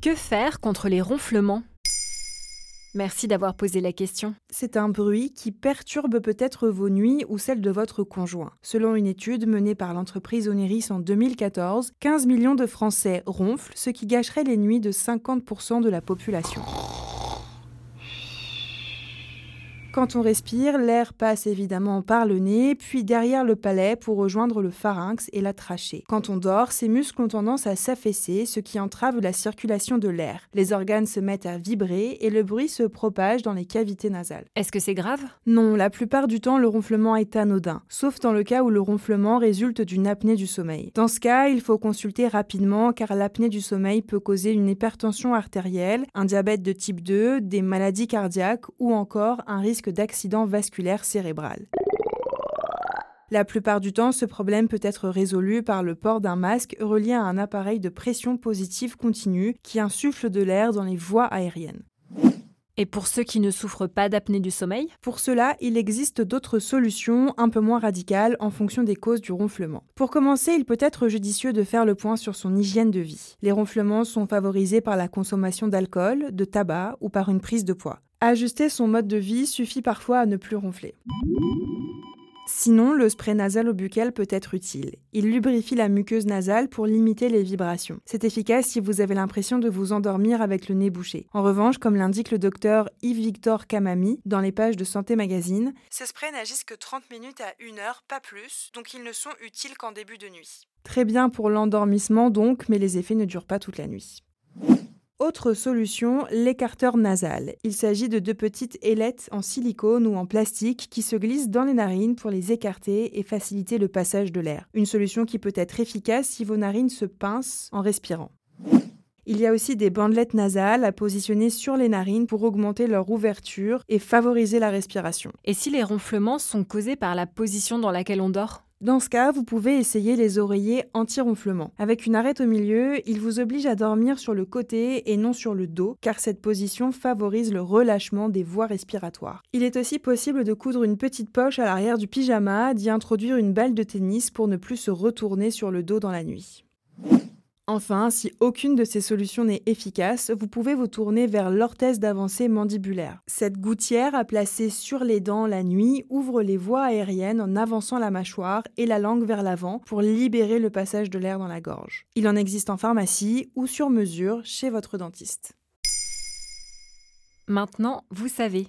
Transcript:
Que faire contre les ronflements? Merci d'avoir posé la question. C'est un bruit qui perturbe peut-être vos nuits ou celles de votre conjoint. Selon une étude menée par l'entreprise Oneris en 2014, 15 millions de Français ronflent, ce qui gâcherait les nuits de 50% de la population. Quand on respire, l'air passe évidemment par le nez, puis derrière le palais pour rejoindre le pharynx et la trachée. Quand on dort, ces muscles ont tendance à s'affaisser, ce qui entrave la circulation de l'air. Les organes se mettent à vibrer et le bruit se propage dans les cavités nasales. Est-ce que c'est grave? Non, la plupart du temps, le ronflement est anodin, sauf dans le cas où le ronflement résulte d'une apnée du sommeil. Dans ce cas, il faut consulter rapidement car l'apnée du sommeil peut causer une hypertension artérielle, un diabète de type 2, des maladies cardiaques ou encore un risque d'accident vasculaire cérébral. La plupart du temps, ce problème peut être résolu par le port d'un masque relié à un appareil de pression positive continue qui insuffle de l'air dans les voies aériennes. Et pour ceux qui ne souffrent pas d'apnée du sommeil? Pour cela, il existe d'autres solutions un peu moins radicales en fonction des causes du ronflement. Pour commencer, il peut être judicieux de faire le point sur son hygiène de vie. Les ronflements sont favorisés par la consommation d'alcool, de tabac ou par une prise de poids. Ajuster son mode de vie suffit parfois à ne plus ronfler. Sinon, le spray nasal au buccal peut être utile. Il lubrifie la muqueuse nasale pour limiter les vibrations. C'est efficace si vous avez l'impression de vous endormir avec le nez bouché. En revanche, comme l'indique le docteur Yves-Victor Kamami dans les pages de Santé Magazine, ces sprays n'agissent que 30 minutes à 1 heure, pas plus, donc ils ne sont utiles qu'en début de nuit. Très bien pour l'endormissement donc, mais les effets ne durent pas toute la nuit. Autre solution, l'écarteur nasal. Il s'agit de deux petites ailettes en silicone ou en plastique qui se glissent dans les narines pour les écarter et faciliter le passage de l'air. Une solution qui peut être efficace si vos narines se pincent en respirant. Il y a aussi des bandelettes nasales à positionner sur les narines pour augmenter leur ouverture et favoriser la respiration. Et si les ronflements sont causés par la position dans laquelle on dort? Dans ce cas, vous pouvez essayer les oreillers anti-ronflement. Avec une arête au milieu, il vous oblige à dormir sur le côté et non sur le dos, car cette position favorise le relâchement des voies respiratoires. Il est aussi possible de coudre une petite poche à l'arrière du pyjama, d'y introduire une balle de tennis pour ne plus se retourner sur le dos dans la nuit. Enfin, si aucune de ces solutions n'est efficace, vous pouvez vous tourner vers l'orthèse d'avancée mandibulaire. Cette gouttière à placer sur les dents la nuit ouvre les voies aériennes en avançant la mâchoire et la langue vers l'avant pour libérer le passage de l'air dans la gorge. Il en existe en pharmacie ou sur mesure chez votre dentiste. Maintenant, vous savez.